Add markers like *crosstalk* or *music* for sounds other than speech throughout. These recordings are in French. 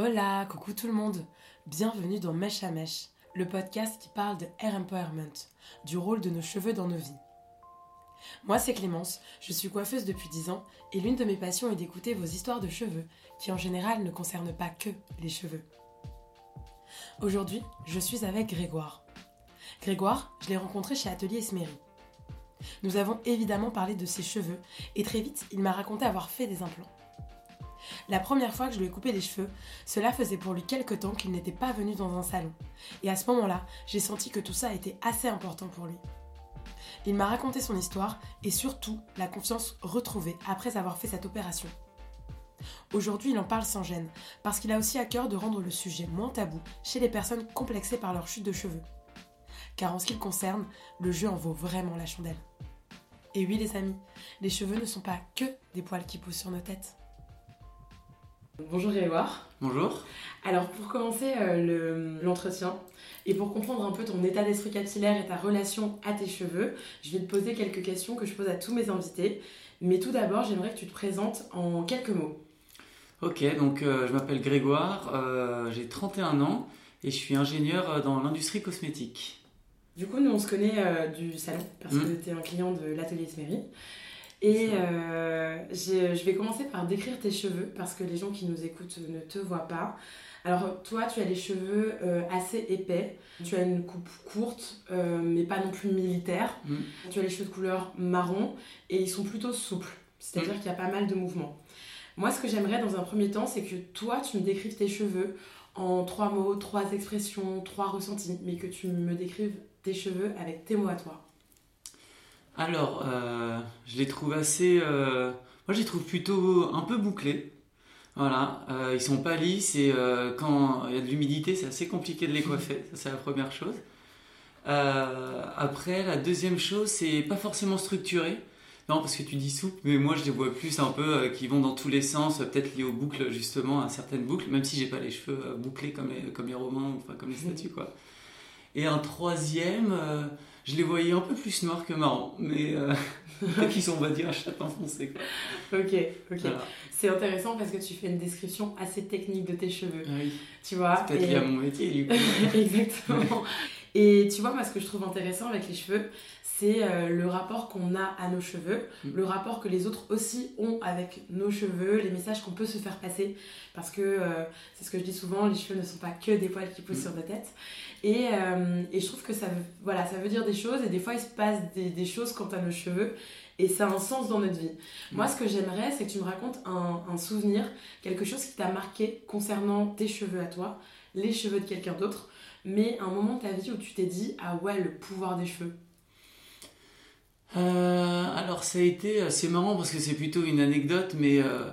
Hola, coucou tout le monde. Bienvenue dans Mèche à Mèche, le podcast qui parle de hair empowerment, du rôle de nos cheveux dans nos vies. Moi, c'est Clémence, je suis coiffeuse depuis 10 ans et l'une de mes passions est d'écouter vos histoires de cheveux, qui en général ne concernent pas que les cheveux. Aujourd'hui, je suis avec Grégoire. Grégoire, je l'ai rencontré chez Atelier Esméry. Nous avons évidemment parlé de ses cheveux et très vite, il m'a raconté avoir fait des implants. La première fois que je lui ai coupé les cheveux, cela faisait pour lui quelque temps qu'il n'était pas venu dans un salon. Et à ce moment-là, j'ai senti que tout ça était assez important pour lui. Il m'a raconté son histoire et surtout la confiance retrouvée après avoir fait cette opération. Aujourd'hui, il en parle sans gêne, parce qu'il a aussi à cœur de rendre le sujet moins tabou chez les personnes complexées par leur chute de cheveux. Car en ce qui le concerne, le jeu en vaut vraiment la chandelle. Et oui les amis, les cheveux ne sont pas que des poils qui poussent sur nos têtes. Bonjour Grégoire. Bonjour. Alors pour commencer euh, l'entretien et pour comprendre un peu ton état d'esprit capillaire et ta relation à tes cheveux, je vais te poser quelques questions que je pose à tous mes invités. Mais tout d'abord, j'aimerais que tu te présentes en quelques mots. Ok, donc euh, je m'appelle Grégoire, euh, j'ai 31 ans et je suis ingénieur dans l'industrie cosmétique. Du coup, nous on se connaît du salon parce mm. que tu es un client de l'atelier Smery. Et euh, je vais commencer par décrire tes cheveux parce que les gens qui nous écoutent ne te voient pas. Alors toi, tu as les cheveux euh, assez épais, tu as une coupe courte, euh, mais pas non plus militaire. Mm. Tu as les cheveux de couleur marron et ils sont plutôt souples, c'est-à-dire mm. qu'il y a pas mal de mouvements. Moi, ce que j'aimerais dans un premier temps, c'est que toi, tu me décrives tes cheveux en trois mots, trois expressions, trois ressentis, mais que tu me décrives tes cheveux avec tes mots à toi. Alors, euh, je les trouve assez. Euh, moi, je les trouve plutôt un peu bouclés. Voilà, euh, ils sont pas lisses et quand il y a de l'humidité, c'est assez compliqué de les coiffer. Ça, c'est la première chose. après, la deuxième chose, c'est pas forcément structuré. Non, parce que tu dis souple, mais moi je les vois plus un peu qui vont dans tous les sens, peut-être liés aux boucles justement, à certaines boucles, même si j'ai pas les cheveux bouclés comme les, comme les romans, enfin comme les statues quoi. Et un troisième, je les voyais un peu plus noirs que marrons, mais euh, *laughs* qui sont, on va dire, à châtain foncé. Quoi. Ok, ok. C'est intéressant parce que tu fais une description assez technique de tes cheveux. Ah oui. Tu vois C'est peut-être lié à mon métier, du coup. *laughs* Exactement. Et tu vois, moi, ce que je trouve intéressant avec les cheveux, c'est euh, le rapport qu'on a à nos cheveux, mm. le rapport que les autres aussi ont avec nos cheveux, les messages qu'on peut se faire passer. Parce que euh, c'est ce que je dis souvent, les cheveux ne sont pas que des poils qui poussent mm. sur nos têtes. Et, euh, et, je trouve que ça veut, voilà, ça veut dire des choses et des fois il se passe des, des choses quant à nos cheveux et ça a un sens dans notre vie. Moi, ce que j'aimerais, c'est que tu me racontes un, un souvenir, quelque chose qui t'a marqué concernant tes cheveux à toi, les cheveux de quelqu'un d'autre, mais un moment de ta vie où tu t'es dit, ah ouais, le pouvoir des cheveux. Euh, alors ça a été assez marrant parce que c'est plutôt une anecdote, mais euh,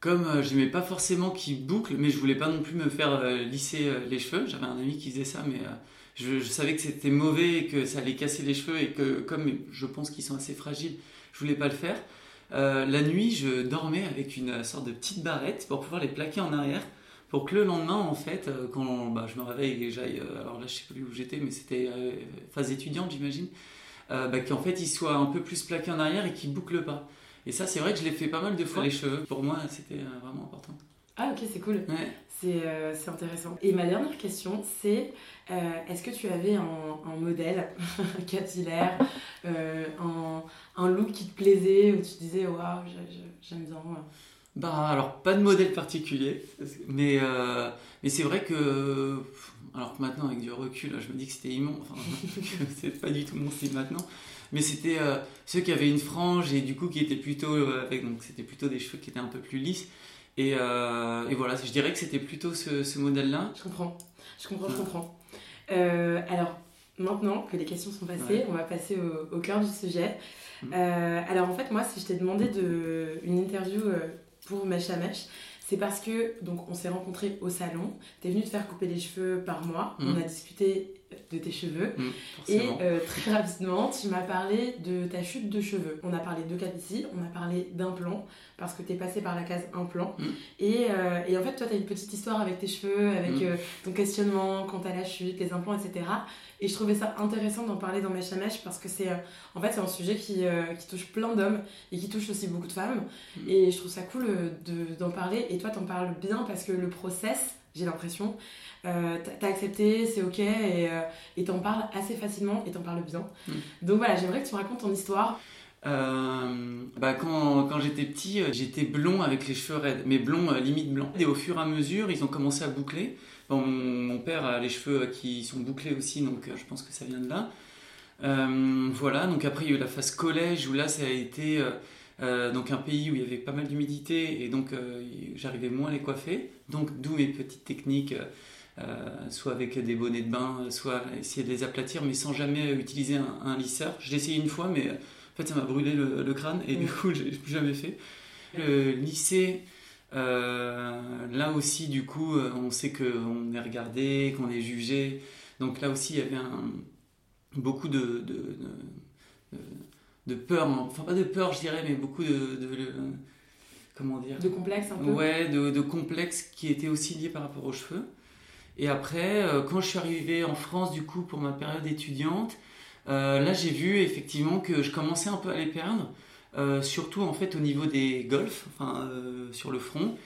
comme euh, je n'aimais pas forcément qu'il boucle, mais je voulais pas non plus me faire lisser les cheveux. J'avais un ami qui faisait ça, mais je, savais que c'était mauvais et que ça allait casser les cheveux et que comme je pense qu'ils sont assez fragiles, je voulais pas le faire. la nuit, je dormais avec une sorte de petite barrette pour pouvoir les plaquer en arrière pour que le lendemain, en fait, quand bah, je me réveille et j'aille, alors là je sais plus où j'étais, mais c'était phase étudiante, j'imagine, euh, bah, qu'en fait il soit un peu plus plaqué en arrière et qu'il boucle pas. Et ça, c'est vrai que je l'ai fait pas mal de fois. Les cheveux, pour moi, c'était euh, vraiment important. Ah ok, c'est cool. Euh, c'est intéressant. Et ma dernière question, c'est est-ce que tu avais un, modèle *laughs* capillaire, un, un, look qui te plaisait, où tu disais waouh, j'aime bien Bah alors, pas de modèle particulier, mais, mais c'est vrai que alors que maintenant, avec du recul, je me dis que c'était immense. Enfin, *laughs* c'est pas du tout mon style maintenant. Mais c'était euh, ceux qui avaient une frange et du coup qui étaient plutôt euh, avec. Donc c'était plutôt des cheveux qui étaient un peu plus lisses. Et, euh, et voilà, je dirais que c'était plutôt ce, ce modèle-là. Je comprends. Je comprends, je comprends. alors, maintenant que les questions sont passées, on va passer au, au cœur du sujet. Mm. alors en fait, moi, si je t'ai demandé de, une interview pour Mèche à Mèche, c'est parce que donc on s'est rencontrés au salon. Tu es venu te faire couper les cheveux par moi. On mmh. a discuté de tes cheveux. Mmh, et euh, très rapidement, tu m'as parlé de ta chute de cheveux. On a parlé de calvitie, on a parlé d'implant parce que tu es passé par la case implant. Mmh. Et, euh, et, en fait, toi, tu as une petite histoire avec tes cheveux, avec euh, ton questionnement quant à la chute, les implants, etc. Et je trouvais ça intéressant d'en parler dans Mèche à Mèche parce que c'est en fait, c'est un sujet qui, qui touche plein d'hommes et qui touche aussi beaucoup de femmes. Et je trouve ça cool d'en parler. Et toi, t'en parles bien parce que le process j'ai l'impression. Euh, t'as accepté, c'est ok, et et t'en parles assez facilement, et t'en parles bien. Mm. Donc voilà, j'aimerais que tu me racontes ton histoire. bah quand, quand j'étais petit, j'étais blond avec les cheveux raides, mais blond limite blanc. Et au fur et à mesure, ils ont commencé à boucler. Bon, mon, père a les cheveux qui sont bouclés aussi, donc je pense que ça vient de là. voilà, donc après il y a eu la phase collège où là ça a été euh, donc un pays où il y avait pas mal d'humidité et donc euh, j'arrivais moins à les coiffer. Donc d'où mes petites techniques, euh, soit avec des bonnets de bain, soit essayer de les aplatir, mais sans jamais utiliser un, lisseur. Je l'ai essayé une fois, mais en fait ça m'a brûlé le, crâne et du coup *laughs* je l'ai plus jamais fait. Le lycée, là aussi du coup on sait qu'on est regardé, qu'on est jugé. Donc là aussi il y avait beaucoup de de peur, enfin pas de peur je dirais, mais beaucoup de, comment dire De complexe un peu Ouais, de, de complexe qui était aussi lié par rapport aux cheveux. Et après, euh, quand je suis arrivé en France du coup pour ma période étudiante, euh, là j'ai vu effectivement que je commençais un peu à les perdre, euh, surtout en fait au niveau des golfs, enfin sur le front.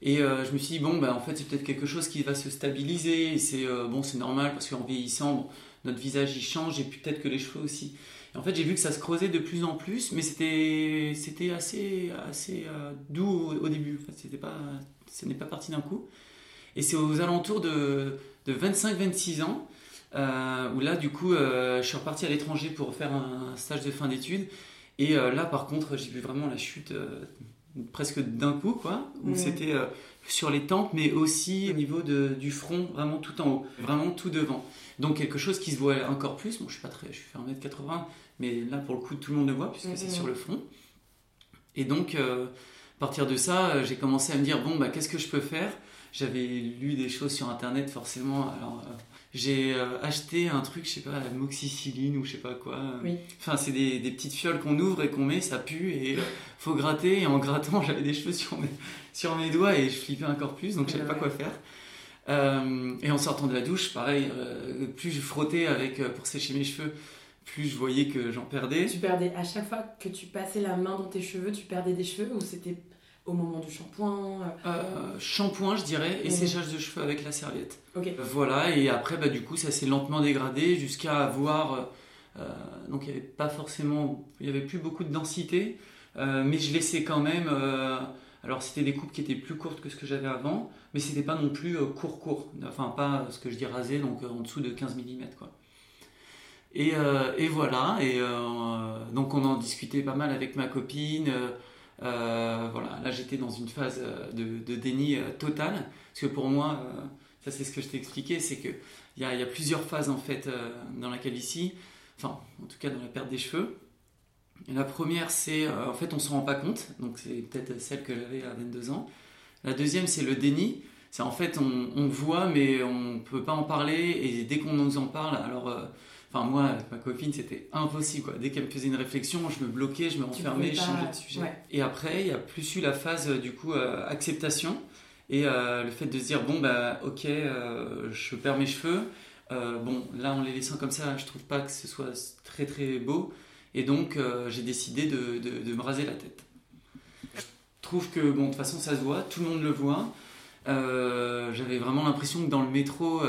Et je me suis dit bon bah en fait c'est peut-être quelque chose qui va se stabiliser. Et c'est bon c'est normal parce qu'en vieillissant notre visage il change et peut-être que les cheveux aussi en fait, j'ai vu que ça se creusait de plus en plus, mais c'était, c'était assez, assez euh, doux au, début. C'était pas, ce n'est pas parti d'un coup. Et c'est aux alentours de, de 25-26 ans, euh, où là, du coup, euh, je suis reparti à l'étranger pour faire un stage de fin d'études. Et là, par contre, j'ai vu vraiment la chute presque d'un coup, quoi, où c'était sur les tempes, mais aussi au niveau de, du front, vraiment tout en haut, vraiment tout devant. Donc quelque chose qui se voit encore plus. Moi, je suis pas très, je fais 1m80, mais là, pour le coup, tout le monde le voit puisque c'est sur le front. Et donc, euh, à partir de ça, euh, j'ai commencé à me dire bon, bah, qu'est-ce que je peux faire? J'avais lu des choses sur Internet, forcément. Alors, euh, j'ai acheté un truc, je sais pas, moxicilline ou je sais pas quoi. Enfin, c'est des, des, petites fioles qu'on ouvre et qu'on met, ça pue et faut gratter. Et en grattant, *laughs* j'avais des cheveux sur mes, sur mes doigts et je flippais encore plus, donc je savais pas quoi faire. et en sortant de la douche, pareil, plus je frottais avec, pour sécher mes cheveux, plus je voyais que j'en perdais. Tu perdais à chaque fois que tu passais la main dans tes cheveux, tu perdais des cheveux ou c'était au moment du shampoing euh, euh Shampoing, je dirais, et mhm. séchage de cheveux avec la serviette. Voilà, et après, bah, du coup, ça s'est lentement dégradé jusqu'à avoir. Euh, donc, il n'y avait pas forcément. Il n'y avait plus beaucoup de densité, euh, mais je laissais quand même. alors, c'était des coupes qui étaient plus courtes que ce que j'avais avant, mais c'était pas non plus court-court. Enfin, pas ce que je dis rasé, donc en dessous de 15 mm, quoi. Et, et, voilà, et donc on en discutait pas mal avec ma copine. Euh, voilà, là j'étais dans une phase de, de déni total, parce que pour moi, ça c'est ce que je t'ai expliqué, c'est qu'il y a, y a plusieurs phases en fait dans laquelle ici, enfin en tout cas dans la perte des cheveux. la première c'est, en fait on se rend pas compte, donc c'est peut-être celle que j'avais à 22 ans. La deuxième c'est le déni, c'est en fait on, voit mais on peut pas en parler, et dès qu'on nous en parle, alors Enfin, moi, avec ma copine, c'était impossible. Quoi. Dès qu'elle me faisait une réflexion, je me bloquais, je me renfermais, je changeais de sujet. Et après, il y a plus eu la phase, euh, du coup, euh, acceptation. Et euh, le fait de se dire, bon, bah, ok, je perds mes cheveux. bon, là, en les laissant comme ça, je trouve pas que ce soit très, très beau. Et donc, j'ai décidé de, de, de, me raser la tête. Je trouve que, bon, de toute façon, ça se voit, tout le monde le voit. J'avais vraiment l'impression que dans le métro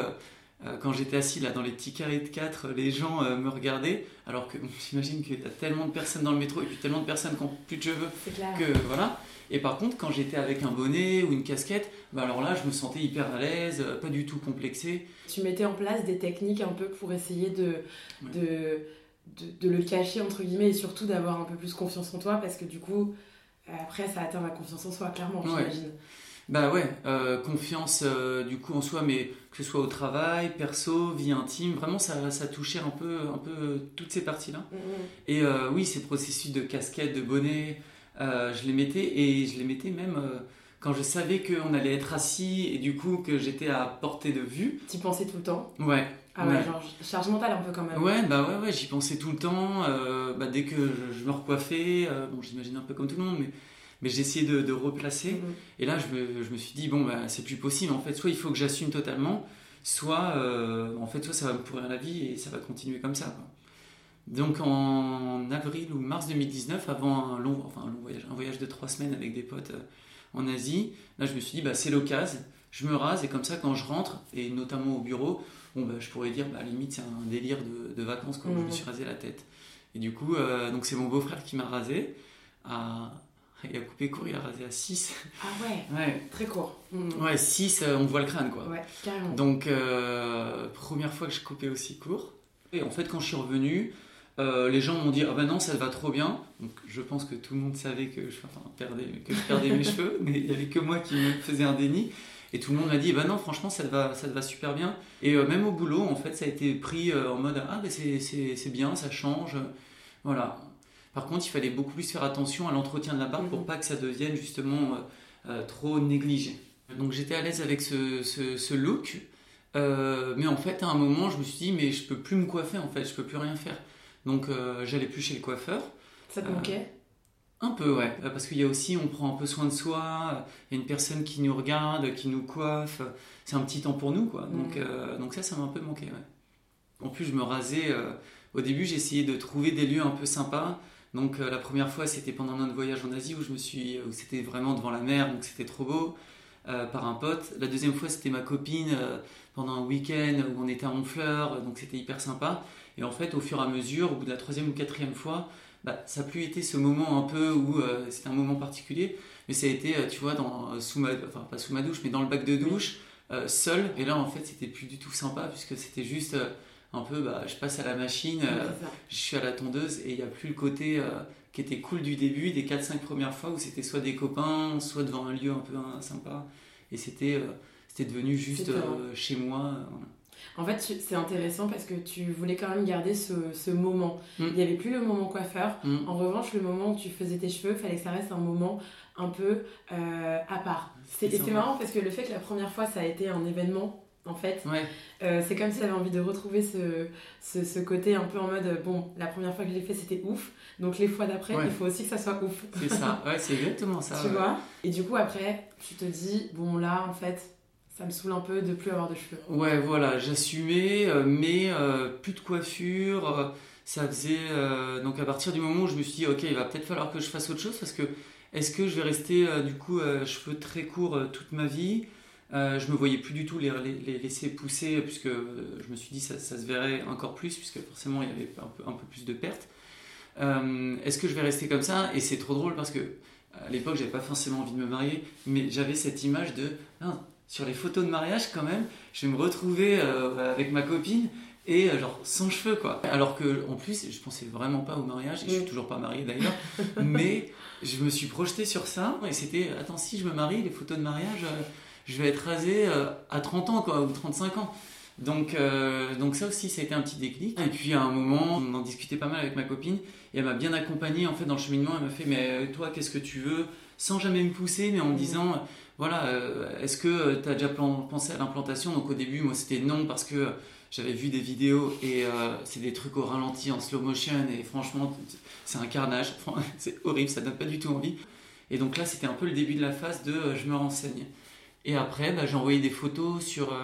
quand j'étais assis là dans les petits carrés de 4, les gens euh, me regardaient, alors que *laughs* j'imagine qu'il y a tellement de personnes dans le métro et puis tellement de personnes qui n'ont plus de cheveux que voilà. Et par contre, quand j'étais avec un bonnet ou une casquette, bah alors là, je me sentais hyper à l'aise, euh, pas du tout complexé. Tu mettais en place des techniques un peu pour essayer de, de, de, le cacher, entre guillemets, et surtout d'avoir un peu plus confiance en toi, parce que du coup, après, ça atteint la confiance en soi, clairement, j'imagine. Bah ouais, euh, confiance euh, du coup en soi, mais que ce soit au travail, perso, vie intime, vraiment ça, ça touchait un peu, un peu toutes ces parties-là. Mm, mm. Et euh, oui, ces processus de casquette, de bonnet, je les mettais et je les mettais même quand je savais qu'on allait être assis et du coup que j'étais à portée de vue. Tu pensais tout le temps? Ouais. Ah ouais, genre charge mentale un peu quand même. Ouais, bah ouais, ouais j'y pensais tout le temps. bah, dès que je, je me recoiffais, bon j'imagine un peu comme tout le monde, mais mais j'ai essayé de, replacer. Mhm. Et là, je me, je me, suis dit, bon, bah, c'est plus possible. En fait, soit il faut que j'assume totalement, soit, euh, en fait, soit ça va me pourrir la vie et ça va continuer comme ça. Donc, en avril ou mars 2019, avant un long, enfin, un long voyage, un voyage de trois semaines avec des potes euh, en Asie, là, je me suis dit, bah, c'est l'occasion. je me rase et comme ça quand je rentre, et notamment au bureau, bon, bah, je pourrais dire, bah, limite c'est un délire de, vacances quand je me mmh. suis rasé la tête. Et du coup, euh, donc c'est mon beau-frère qui m'a rasé. À... Il a coupé court, il a rasé à 6. Ah ouais, ouais. Très court. Mmh. Ouais, 6, euh, on voit le crâne quoi. Ouais, carrément. Donc, euh, première fois que je coupais aussi court. Et en fait, quand je suis revenu, les gens m'ont dit Ah ben non, ça va trop bien. Donc, je pense que tout le monde savait que je, perdais, que je perdais mes *laughs* cheveux, mais il n'y avait que moi qui me faisais un déni. Et tout le monde m'a dit, bah non, franchement, ça te va, ça te va super bien. Et euh, même au boulot, en fait, ça a été pris euh, en mode, ah, ben c'est bien, ça change. Voilà. Par contre, il fallait beaucoup plus faire attention à l'entretien de la barbe pour mhm. pas que ça devienne justement euh, trop négligé. Donc j'étais à l'aise avec ce, ce, look. mais en fait, à un moment, je me suis dit, mais je peux plus me coiffer, en fait, je peux plus rien faire. Donc j'allais plus chez le coiffeur. Ça te manquait? un peu, ouais. Euh, parce qu'il y a aussi, on prend un peu soin de soi. Il y a une personne qui nous regarde, qui nous coiffe. C'est un petit temps pour nous, quoi. Donc, euh, donc ça, ça m'a un peu manqué, ouais. En plus, je me rasais. Euh, au début, j'ai essayé de trouver des lieux un peu sympas. Donc, la première fois, c'était pendant notre voyage en Asie où je me suis, où c'était vraiment devant la mer, donc c'était trop beau. par un pote. La deuxième fois, c'était ma copine pendant un week-end où on était à Honfleur, donc c'était hyper sympa. Et en fait, au fur et à mesure, au bout de la troisième ou quatrième fois, bah, ça n'a plus été ce moment un peu où euh, c'était un moment particulier, mais ça a été, euh, tu vois, dans, euh, sous ma, enfin pas sous ma douche, mais dans le bac de douche, seul. Et là, en fait, c'était plus du tout sympa, puisque c'était juste un peu, bah, je passe à la machine, je suis à la tondeuse, et il n'y a plus le côté qui était cool du début, des 4-5 premières fois, où c'était soit des copains, soit devant un lieu un peu sympa. Et c'était c'était devenu juste chez moi. En fait, c'est intéressant parce que tu voulais quand même garder ce, moment. Mm. Il n'y avait plus le moment coiffeur. Mm. En revanche, le moment où tu faisais tes cheveux, il fallait que ça reste un moment un peu euh, à part. C'est marrant parce que le fait que la première fois, ça a été un événement, en fait, euh, c'est comme si tu avais envie de retrouver ce, ce, côté un peu en mode, bon, la première fois que je l'ai fait, c'était ouf. Donc les fois d'après, il faut aussi que ça soit ouf. C'est ça, *laughs* ouais, c'est exactement ça. tu vois? Et du coup, après, tu te dis, bon, là, en fait, ça me saoule un peu de plus avoir de cheveux. Ouais, voilà, j'assumais, euh, mais euh, plus de coiffure. Ça faisait. donc à partir du moment où je me suis dit, ok, il va peut-être falloir que je fasse autre chose parce que est-ce que je vais rester du coup cheveux très courts toute ma vie? Je me voyais plus du tout les, les, laisser pousser puisque je me suis dit ça, ça, se verrait encore plus puisque forcément il y avait un peu, un peu plus de pertes. est-ce que je vais rester comme ça? Et c'est trop drôle parce que à l'époque j'avais pas forcément envie de me marier, mais j'avais cette image de ah, sur les photos de mariage quand même, je vais me retrouver euh, avec ma copine et euh, genre sans cheveux quoi. Alors que en plus, je pensais vraiment pas au mariage, et je suis mm. toujours pas marié d'ailleurs, mais je me suis projeté sur ça et c'était attends si je me marie, les photos de mariage, euh, je vais être rasé à 30 ans quoi ou 35 ans. Donc, donc ça aussi, ça a été un petit déclic. Et puis à un moment, on en discutait pas mal avec ma copine et elle m'a bien accompagné en fait dans le cheminement. Elle m'a fait mais toi, qu'est-ce que tu veux? Sans jamais me pousser, mais en me mm. disant voilà, euh, est-ce que tu as déjà pensé à l'implantation? Donc au début, moi c'était non parce que j'avais vu des vidéos et euh, c'est des trucs au ralenti en slow motion et franchement c'est un carnage, *laughs* c'est horrible, ça donne pas du tout envie. Et donc là c'était un peu le début de la phase de euh, je me renseigne. Et après bah, j'ai envoyé des photos sur,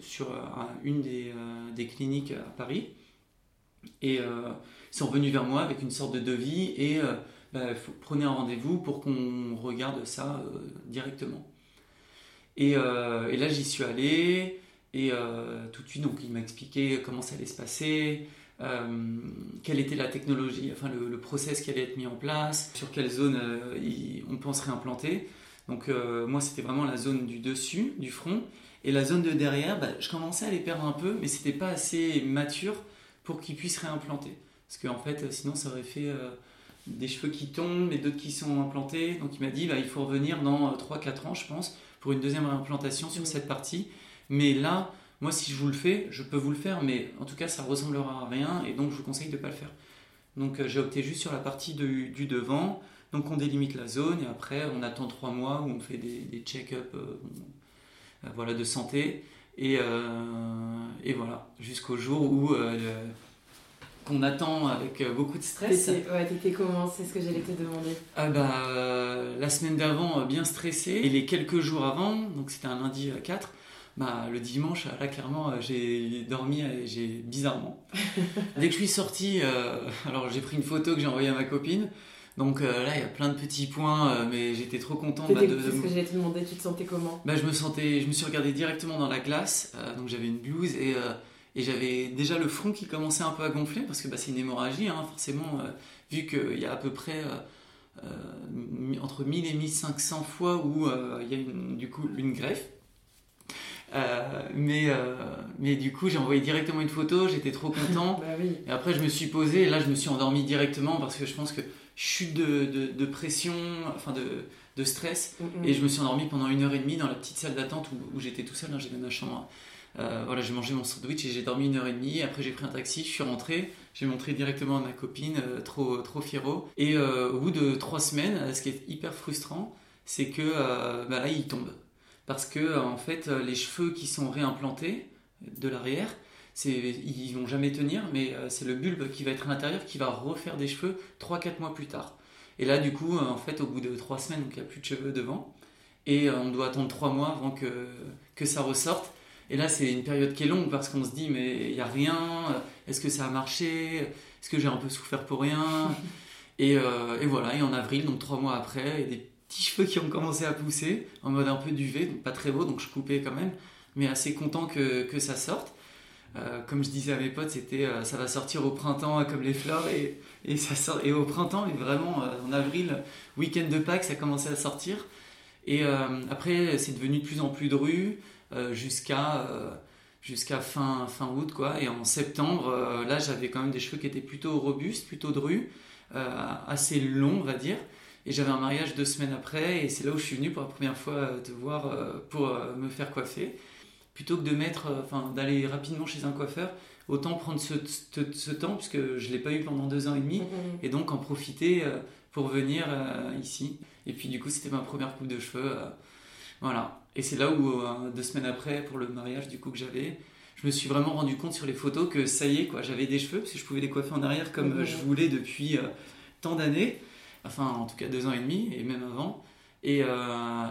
sur une des, des, cliniques à Paris et ils sont venus vers moi avec une sorte de devis et bah, prenez un rendez-vous pour qu'on regarde ça euh, directement. Euh, et, là, j'y suis allé, et euh, tout de suite, donc, il m'a expliqué comment ça allait se passer, quelle était la technologie, enfin le, process qui allait être mis en place, sur quelle zone on penserait implanter. Donc moi, c'était vraiment la zone du dessus, du front, et la zone de derrière, bah, je commençais à les perdre un peu, mais c'était pas assez mature pour qu'ils puissent réimplanter. Parce qu'en fait, sinon, ça aurait fait des cheveux qui tombent et d'autres qui sont implantés. Donc il m'a dit, bah, il faut revenir dans 3-4 euh, ans, je pense, pour une deuxième réimplantation sur cette partie. Mais là, moi, si je vous le fais, je peux vous le faire, mais en tout cas, ça ressemblera à rien, et donc je vous conseille de ne pas le faire. Donc euh, j'ai opté juste sur la partie du devant. Donc on délimite la zone, et après, on attend 3 mois où on fait des, check-up euh, voilà, de santé. Et, et voilà, jusqu'au jour où qu'on attend avec euh, beaucoup de stress. Ouais, t'étais comment? C'est ce que j'allais te demander. Ah bah, euh, la semaine d'avant, euh, bien stressé. Et les quelques jours avant, donc c'était un lundi 4, bah, le dimanche, là clairement, j'ai dormi j'ai bizarrement. *laughs* Dès que je suis sorti, alors j'ai pris une photo que j'ai envoyée à ma copine. Donc là, il y a plein de petits points, mais j'étais trop content bah, de. Ce que j'allais te demander. Tu te sentais comment? Bah, je me sentais, je me suis regardé directement dans la glace. donc j'avais une blouse et, et j'avais déjà le front qui commençait un peu à gonfler parce que bah, c'est une hémorragie, hein, forcément, vu qu'il y a à peu près entre 1000 et 1500 fois où il y a une, du coup une greffe. Euh, mais, euh, mais du coup, j'ai envoyé directement une photo, j'étais trop content. *laughs* Bah et après, je me suis posé, et là, je me suis endormi directement parce que je pense que chute de, de, pression, enfin de, de stress. Mm, mm. Et je me suis endormi pendant une heure et demie dans la petite salle d'attente où, où j'étais tout seul, hein, j'avais ma chambre. Euh, voilà, j'ai mangé mon sandwich et j'ai dormi une heure et demie. Après, j'ai pris un taxi, je suis rentré. J'ai montré directement à ma copine, trop, trop fiero. Et au bout de trois semaines, ce qui est hyper frustrant, c'est que bah là, il tombe parce que en fait les cheveux qui sont réimplantés de l'arrière ils vont jamais tenir mais euh, c'est le bulbe qui va être à l'intérieur qui va refaire des cheveux 3-4 mois plus tard. Et là du coup en fait au bout de 3 semaines il n'y a plus de cheveux devant. Et euh, on doit attendre 3 mois avant que, que ça ressorte. Et là c'est une période qui est longue parce qu'on se dit mais il n'y a rien est-ce que ça a marché est-ce que j'ai un peu souffert pour rien *laughs* et, euh, et, voilà et en avril donc 3 mois après il y a des petits cheveux qui ont commencé à pousser en mode un peu duvet, donc pas très beau, donc je coupais quand même, mais assez content que, que ça sorte. Euh, comme je disais à mes potes, c'était euh, ça va sortir au printemps comme les fleurs et, et ça sort et au printemps et vraiment euh, en avril, week-end de Pâques, ça commençait à sortir. Et après, c'est devenu de plus en plus dru jusqu'à jusqu'à fin fin août quoi. Et en septembre, là, j'avais quand même des cheveux qui étaient plutôt robustes, plutôt drus, assez longs, on va dire. Et j'avais un mariage deux semaines après, et c'est là où je suis venu pour la première fois euh, te voir euh, pour euh, me faire coiffer. Plutôt que de mettre, enfin, d'aller rapidement chez un coiffeur, autant prendre ce, ce, temps, puisque je ne l'ai pas eu pendant deux ans et demi, mmh, mmh. et donc en profiter pour venir ici. Et puis du coup, c'était ma première coupe de cheveux. voilà. Et c'est là où, deux semaines après, pour le mariage du coup que j'avais, je me suis vraiment rendu compte sur les photos que ça y est, quoi, j'avais des cheveux, parce que je pouvais les coiffer en arrière comme mmh, je voulais depuis tant d'années enfin en tout cas deux ans et demi, et même avant. Et, euh,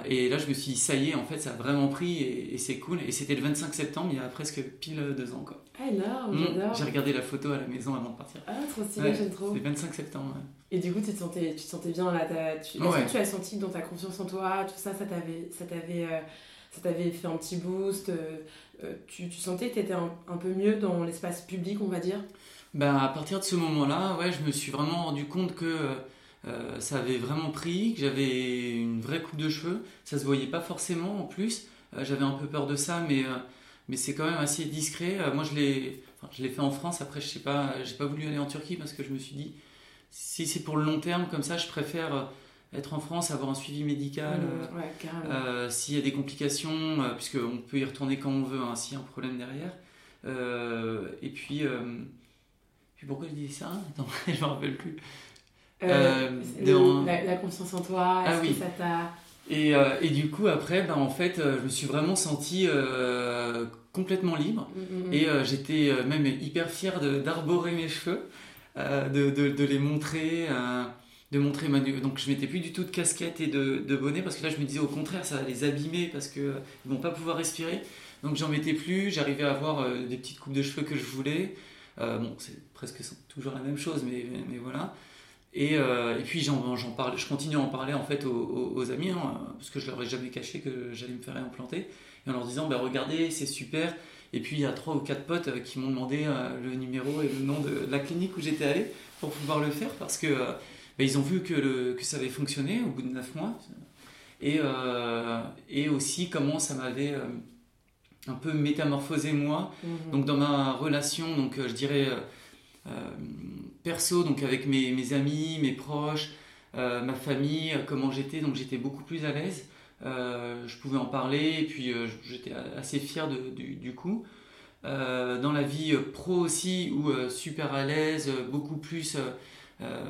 et, là, je me suis dit, ça y est, en fait, ça a vraiment pris et, c'est cool. Et c'était le 25 septembre, il y a presque pile deux ans. Quoi. Ah, énorme, mmh. j'adore. J'ai regardé la photo à la maison avant de partir. Ah, trop stylé, j'aime trop. C'est 25 septembre. Et du coup, tu te sentais, tu te sentais bien là tu, que tu as senti dans ta confiance en toi, tout ça, ça t'avait, ça t'avait, euh, ça t'avait fait un petit boost euh, tu, tu, sentais que tu étais un, un, peu mieux dans l'espace public, on va dire? Ben, À partir de ce moment-là, ouais, je me suis vraiment rendu compte que euh, ça avait vraiment pris, que j'avais une vraie coupe de cheveux. Ça se voyait pas forcément en plus. Euh, j'avais un peu peur de ça, mais, euh, mais c'est quand même assez discret. moi, je l'ai, je l'ai fait en France. Après, je sais pas, j'ai pas voulu aller en Turquie parce que je me suis dit, si c'est pour le long terme, comme ça, je préfère être en France, avoir un suivi médical. Mmh, s'il y a des complications, puisqu'on peut y retourner quand on veut, hein, s'il y a un problème derrière. et puis, puis pourquoi je dis ça? Attends, *laughs* je me rappelle plus. Euh, euh, la, confiance en toi, ah est-ce que ça t'a... Et, euh, et, du coup, après, ben, en fait, je me suis vraiment senti complètement libre. Mm, mm, mm. Et j'étais même hyper fier d'arborer mes cheveux, de, de, de, les montrer. de montrer ma... Donc je mettais plus du tout de casquette et de, de, bonnet parce que là je me disais au contraire ça va les abîmer parce qu'ils ne vont pas pouvoir respirer. Donc j'en mettais plus, j'arrivais à avoir des petites coupes de cheveux que je voulais. bon, c'est presque toujours la même chose, mais, mais voilà. Et, euh, et puis j'en parle, je continue à en parler en fait aux, amis, hein, parce que je leur ai jamais caché que j'allais me faire réimplanter, et en leur disant bah, regardez, c'est super. Et puis il y a trois ou quatre potes euh, qui m'ont demandé euh, le numéro et le nom de la clinique où j'étais allé pour pouvoir le faire, parce que bah, ils ont vu que, le, que ça avait fonctionné au bout de neuf mois, et, et aussi comment ça m'avait un peu métamorphosé moi, mmh. donc dans ma relation, donc je dirais euh, perso, donc avec mes, amis, mes proches, euh, ma famille, euh, comment j'étais, donc j'étais beaucoup plus à l'aise. je pouvais en parler et puis j'étais assez fier du, coup. dans la vie pro aussi, où super à l'aise, beaucoup plus euh,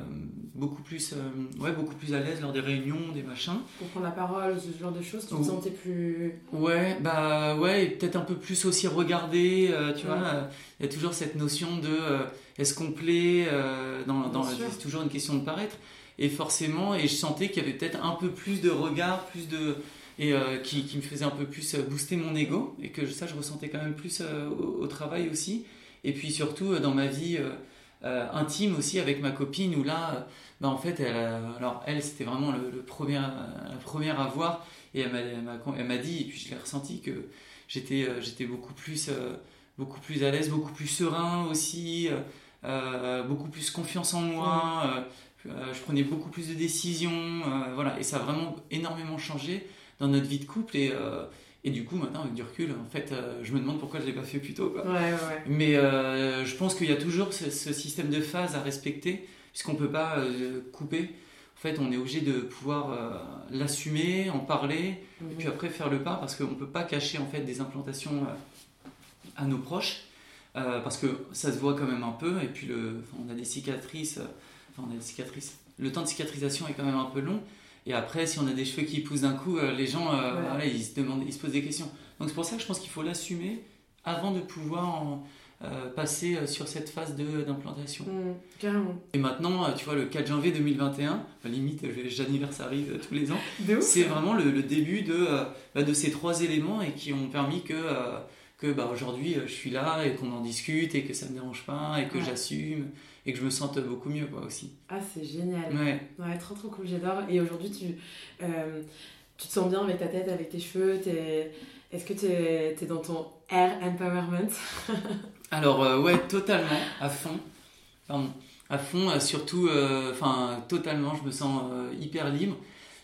beaucoup plus euh, ouais beaucoup plus à l'aise lors des réunions des machins. Pour prendre la parole ce genre de choses tu te sentais plus ouais bah ouais peut-être un peu plus aussi regarder euh, tu vois. Il y a toujours cette notion de est-ce qu'on plaît dans, dans c'est toujours une question de paraître. Et forcément et je sentais qu'il y avait peut-être un peu plus de regard plus de et qui, qui, me faisait un peu plus booster mon ego. Et que ça je ressentais quand même plus au, au, travail aussi. Et puis surtout dans ma vie intime aussi avec ma copine où là, bah, en fait, elle, alors elle, c'était vraiment le, premier, la première à voir et elle m'a dit, et puis je l'ai ressenti, que j'étais j'étais beaucoup plus beaucoup plus à l'aise, beaucoup plus serein aussi, beaucoup plus confiance en moi. je prenais beaucoup plus de décisions, voilà, et ça a vraiment énormément changé dans notre vie de couple et et du coup, maintenant, avec du recul, en fait, euh, je me demande pourquoi je ne l'ai pas fait plus tôt. Mais euh, je pense qu'il y a toujours ce, système de phase à respecter, puisqu'on ne peut pas euh, couper. En fait, on est obligé de pouvoir l'assumer, en parler, et puis après faire le pas, parce qu'on ne peut pas cacher en fait des implantations à nos proches, parce que ça se voit quand même un peu, et puis le, on a des cicatrices, enfin, on a des cicatrices. Le temps de cicatrisation est quand même un peu long. Et après, si on a des cheveux qui poussent d'un coup, euh, les gens, euh, ils, se demandent, ils se posent des questions. Donc c'est pour ça que je pense qu'il faut l'assumer avant de pouvoir euh, passer sur cette phase d'implantation. Mmh, carrément. Et maintenant, tu vois, le 4 janvier 2021, limite, j'anniversarise tous les ans, c'est vraiment le, début de, bah, de ces trois éléments et qui ont permis que que bah, aujourd'hui je suis là et qu'on en discute et que ça me dérange pas et que j'assume et que je me sente beaucoup mieux quoi aussi. Ah c'est génial. Ouais. Ouais, trop trop cool, j'adore. Et aujourd'hui tu, euh, tu te sens bien avec ta tête, avec tes cheveux es... Est-ce que tu es, es, dans ton air empowerment? *laughs* Alors euh, ouais, totalement, à fond. Pardon. À fond, euh, surtout, enfin totalement, je me sens hyper libre.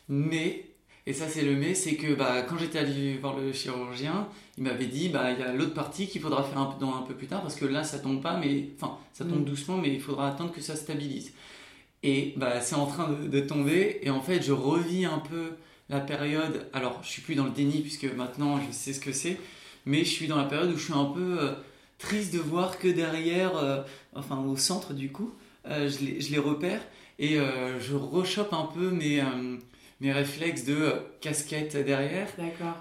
Mais et ça, c'est le mais, c'est que bah, quand j'étais allé voir le chirurgien, il m'avait dit bah il y a l'autre partie qu'il faudra faire un peu, dans un peu plus tard parce que là ça tombe pas, mais enfin ça tombe mm. doucement, mais il faudra attendre que ça stabilise. Et bah c'est en train de, tomber et en fait je revis un peu la période. Alors je suis plus dans le déni puisque maintenant je sais ce que c'est, mais je suis dans la période où je suis un peu euh, triste de voir que derrière, euh, enfin au centre du coup, euh, je, les, je, les, repère et je rechoppe un peu mes mes réflexes de euh, casquette derrière,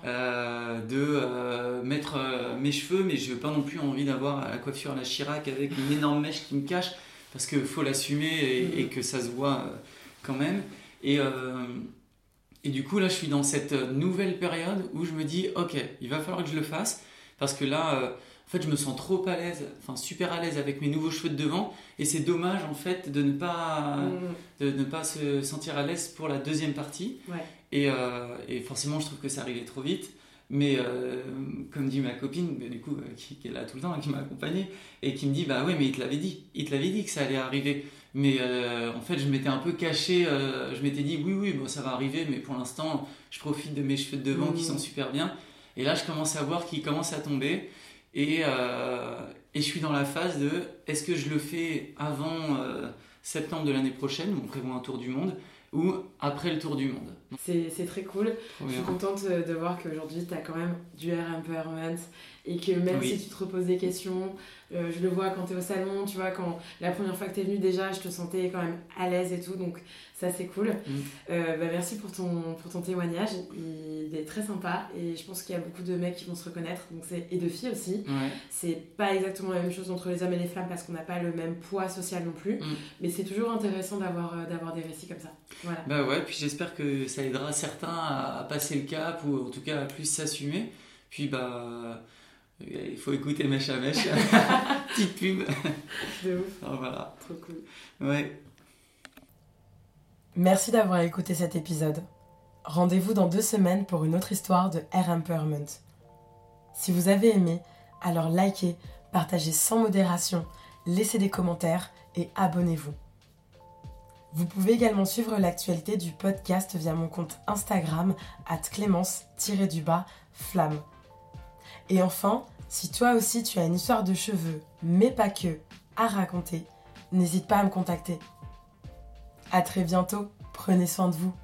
euh, de euh, mettre mes cheveux, mais je n'ai pas non plus envie d'avoir la coiffure à la Chirac avec une énorme mèche qui me cache, parce qu'il faut l'assumer et, que ça se voit quand même. Et, et du coup, là, je suis dans cette nouvelle période où je me dis, ok, il va falloir que je le fasse, parce que là en fait, je me sens trop à l'aise, enfin super à l'aise avec mes nouveaux cheveux de devant, et c'est dommage en fait de ne pas, mm. de ne pas se sentir à l'aise pour la deuxième partie. Et, euh, et, forcément, je trouve que ça arrivait trop vite. Mais euh, comme dit ma copine, du coup, euh, qui, est là tout le temps, qui m'a accompagné, et qui me dit, bah oui, mais il te l'avait dit, il te l'avait dit que ça allait arriver. Mais en fait, je m'étais un peu caché, je m'étais dit, oui, oui, bon, ça va arriver, mais pour l'instant, je profite de mes cheveux de devant qui mm. sont super bien. Et là, je commence à voir qu'ils commencent à tomber. Et, euh, et, je suis dans la phase de est-ce que je le fais avant euh, septembre de l'année prochaine, où on prévoit un tour du monde, ou après le tour du monde? C'est très cool. je suis contente de voir qu'aujourd'hui tu as quand même du air empowerment et que même si tu te reposes des questions, euh, je le vois quand tu es au salon, tu vois, quand la première fois que tu es venue déjà, je te sentais quand même à l'aise et tout, donc ça c'est cool. Mm. Euh, bah, merci pour ton, pour ton témoignage, il est très sympa et je pense qu'il y a beaucoup de mecs qui vont se reconnaître, donc et de filles aussi. C'est pas exactement la même chose entre les hommes et les femmes parce qu'on n'a pas le même poids social non plus, mm. mais c'est toujours intéressant d'avoir euh, d'avoir des récits comme ça. Voilà. Bah ouais, puis j'espère que ça aidera certains à, passer le cap ou en tout cas à plus s'assumer. Puis bah il faut écouter Mèche à Mèche. *laughs* Petite pub. De ouf. Oh, voilà. Trop cool. Ouais. Merci d'avoir écouté cet épisode. Rendez-vous dans deux semaines pour une autre histoire de Air Empowerment. Si vous avez aimé, alors likez, partagez sans modération, laissez des commentaires et abonnez-vous. Vous pouvez également suivre l'actualité du podcast via mon compte Instagram at clémence-flamme. Et enfin, si toi aussi tu as une histoire de cheveux, mais pas que, à raconter, n'hésite pas à me contacter. A très bientôt, prenez soin de vous.